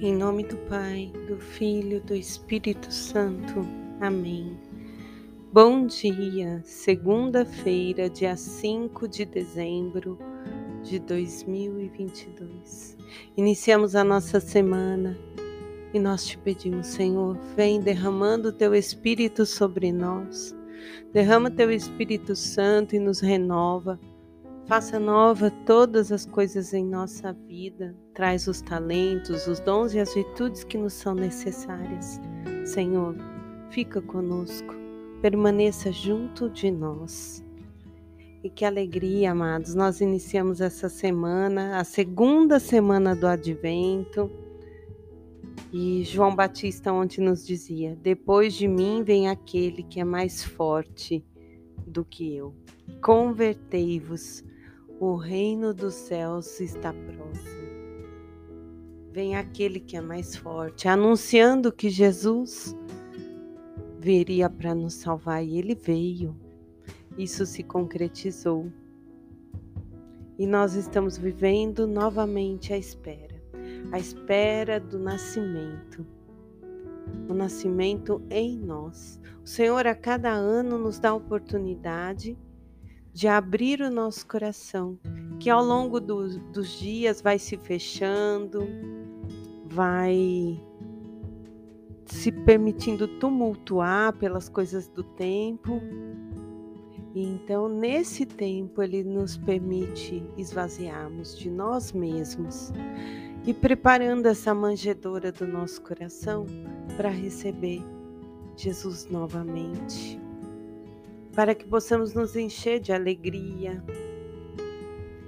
Em nome do Pai, do Filho, do Espírito Santo. Amém. Bom dia, segunda-feira, dia 5 de dezembro de 2022. Iniciamos a nossa semana e nós te pedimos, Senhor, vem derramando o teu Espírito sobre nós. Derrama teu Espírito Santo e nos renova Faça nova todas as coisas em nossa vida. Traz os talentos, os dons e as virtudes que nos são necessárias. Senhor, fica conosco. Permaneça junto de nós. E que alegria, amados. Nós iniciamos essa semana, a segunda semana do advento. E João Batista ontem nos dizia: Depois de mim vem aquele que é mais forte do que eu. Convertei-vos o reino dos céus está próximo. Vem aquele que é mais forte, anunciando que Jesus viria para nos salvar e ele veio. Isso se concretizou. E nós estamos vivendo novamente a espera a espera do nascimento. O nascimento em nós. O Senhor a cada ano nos dá a oportunidade de abrir o nosso coração, que ao longo do, dos dias vai se fechando, vai se permitindo tumultuar pelas coisas do tempo. E então, nesse tempo, ele nos permite esvaziarmos de nós mesmos e preparando essa manjedoura do nosso coração para receber Jesus novamente para que possamos nos encher de alegria.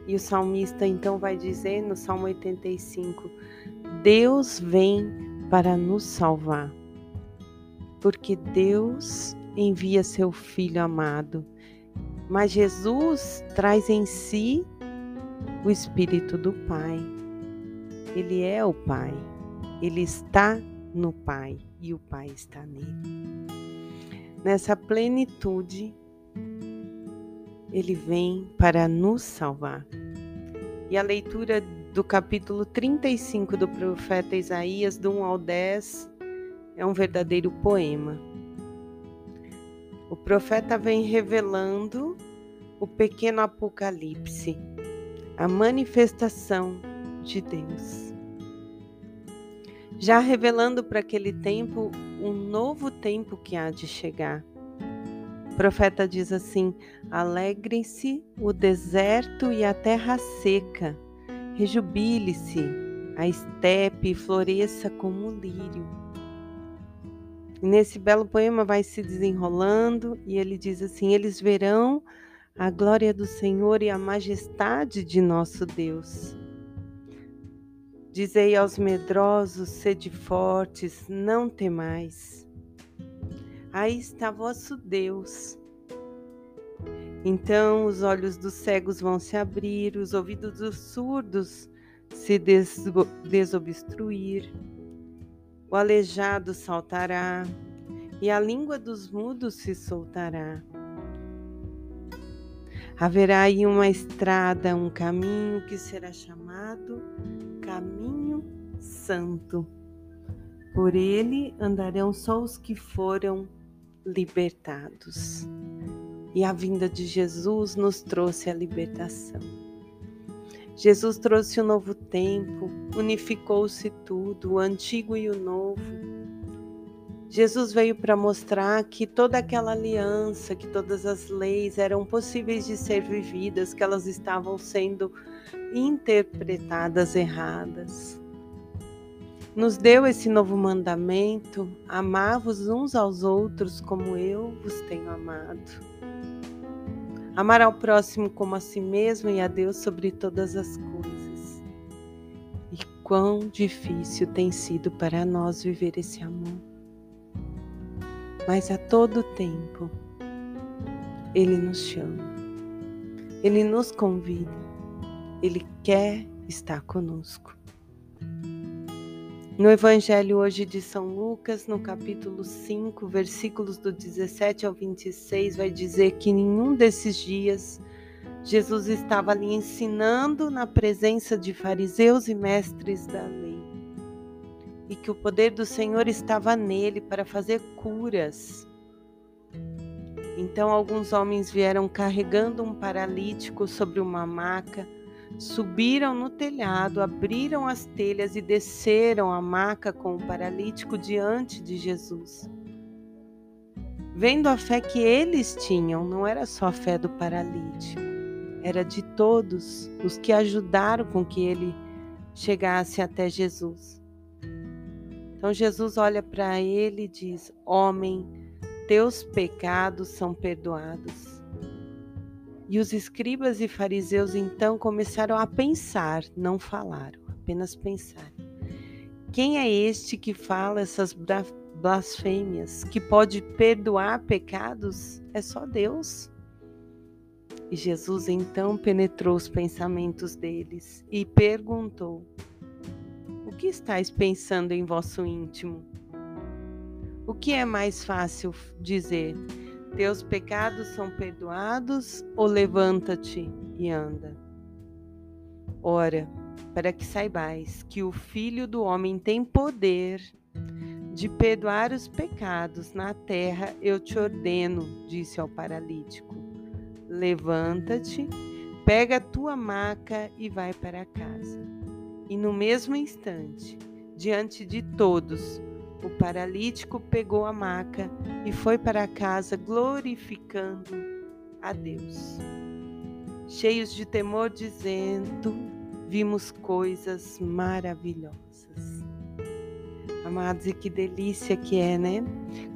E o salmista então vai dizer no Salmo 85: Deus vem para nos salvar, porque Deus envia seu Filho amado, mas Jesus traz em si o Espírito do Pai. Ele é o Pai, ele está no Pai e o Pai está nele. Nessa plenitude, ele vem para nos salvar. E a leitura do capítulo 35 do profeta Isaías, do 1 ao 10, é um verdadeiro poema. O profeta vem revelando o pequeno apocalipse, a manifestação de Deus. Já revelando para aquele tempo um novo tempo que há de chegar profeta diz assim: Alegre-se o deserto e a terra seca, rejubile-se a estepe e floresça como um lírio. E nesse belo poema vai se desenrolando e ele diz assim: Eles verão a glória do Senhor e a majestade de nosso Deus. Dizei aos medrosos: sede fortes, não temais. Aí está vosso Deus. Então os olhos dos cegos vão se abrir, os ouvidos dos surdos se desobstruir, o aleijado saltará e a língua dos mudos se soltará. Haverá aí uma estrada, um caminho que será chamado Caminho Santo. Por ele andarão só os que foram libertados. E a vinda de Jesus nos trouxe a libertação. Jesus trouxe o um novo tempo, unificou-se tudo, o antigo e o novo. Jesus veio para mostrar que toda aquela aliança, que todas as leis eram possíveis de ser vividas, que elas estavam sendo interpretadas erradas nos deu esse novo mandamento: amar-vos uns aos outros como eu vos tenho amado. Amar ao próximo como a si mesmo e a Deus sobre todas as coisas. E quão difícil tem sido para nós viver esse amor. Mas a todo tempo, Ele nos chama, Ele nos convida, Ele quer estar conosco. No Evangelho hoje de São Lucas, no capítulo 5, versículos do 17 ao 26, vai dizer que nenhum desses dias Jesus estava ali ensinando na presença de fariseus e mestres da lei. e que o poder do Senhor estava nele para fazer curas. Então alguns homens vieram carregando um paralítico sobre uma maca, subiram no telhado, abriram as telhas e desceram a maca com o paralítico diante de Jesus. Vendo a fé que eles tinham, não era só a fé do paralítico, era de todos os que ajudaram com que ele chegasse até Jesus. Então Jesus olha para ele e diz: Homem, teus pecados são perdoados. E os escribas e fariseus então começaram a pensar, não falaram, apenas pensar. Quem é este que fala essas blasfêmias, que pode perdoar pecados? É só Deus. E Jesus então penetrou os pensamentos deles e perguntou: que estáis pensando em vosso íntimo? O que é mais fácil dizer? Teus pecados são perdoados ou levanta-te e anda? Ora, para que saibais que o Filho do Homem tem poder de perdoar os pecados na terra, eu te ordeno, disse ao paralítico: levanta-te, pega a tua maca e vai para casa. E no mesmo instante, diante de todos, o paralítico pegou a maca e foi para casa glorificando a Deus. Cheios de temor, dizendo: Vimos coisas maravilhosas. Amados, e que delícia que é, né?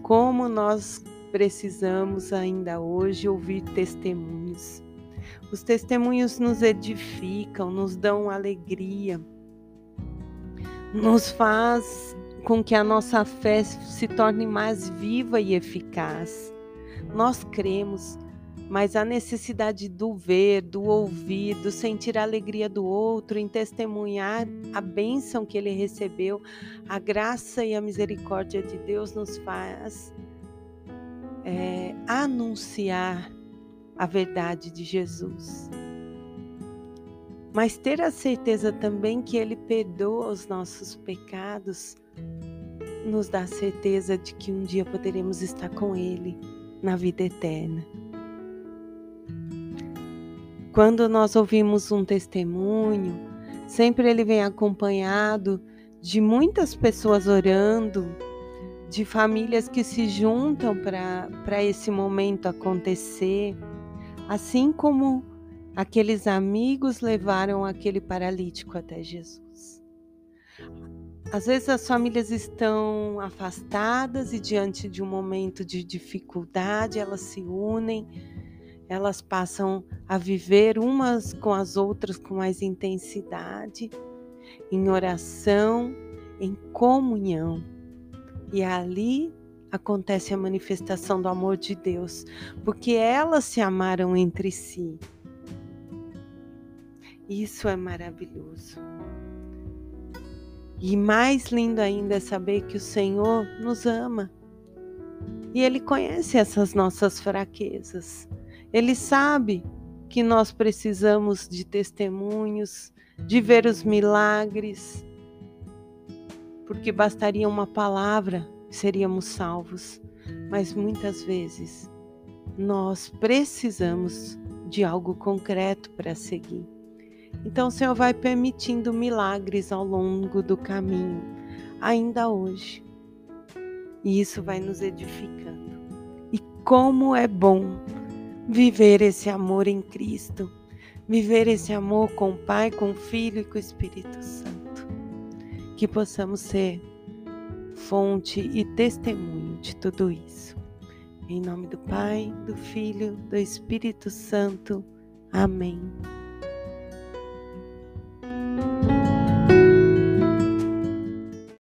Como nós precisamos ainda hoje ouvir testemunhos. Os testemunhos nos edificam, nos dão alegria nos faz com que a nossa fé se torne mais viva e eficaz. Nós cremos, mas a necessidade do ver, do ouvir, do sentir a alegria do outro, em testemunhar a bênção que ele recebeu, a graça e a misericórdia de Deus nos faz é, anunciar a verdade de Jesus mas ter a certeza também que Ele perdoa os nossos pecados nos dá certeza de que um dia poderemos estar com Ele na vida eterna. Quando nós ouvimos um testemunho, sempre ele vem acompanhado de muitas pessoas orando, de famílias que se juntam para esse momento acontecer, assim como Aqueles amigos levaram aquele paralítico até Jesus. Às vezes as famílias estão afastadas e diante de um momento de dificuldade, elas se unem, elas passam a viver umas com as outras com mais intensidade, em oração, em comunhão. E ali acontece a manifestação do amor de Deus, porque elas se amaram entre si. Isso é maravilhoso. E mais lindo ainda é saber que o Senhor nos ama. E Ele conhece essas nossas fraquezas. Ele sabe que nós precisamos de testemunhos, de ver os milagres, porque bastaria uma palavra e seríamos salvos. Mas muitas vezes nós precisamos de algo concreto para seguir. Então o Senhor vai permitindo milagres ao longo do caminho, ainda hoje. E isso vai nos edificando. E como é bom viver esse amor em Cristo, viver esse amor com o Pai, com o Filho e com o Espírito Santo. Que possamos ser fonte e testemunho de tudo isso. Em nome do Pai, do Filho, do Espírito Santo. Amém.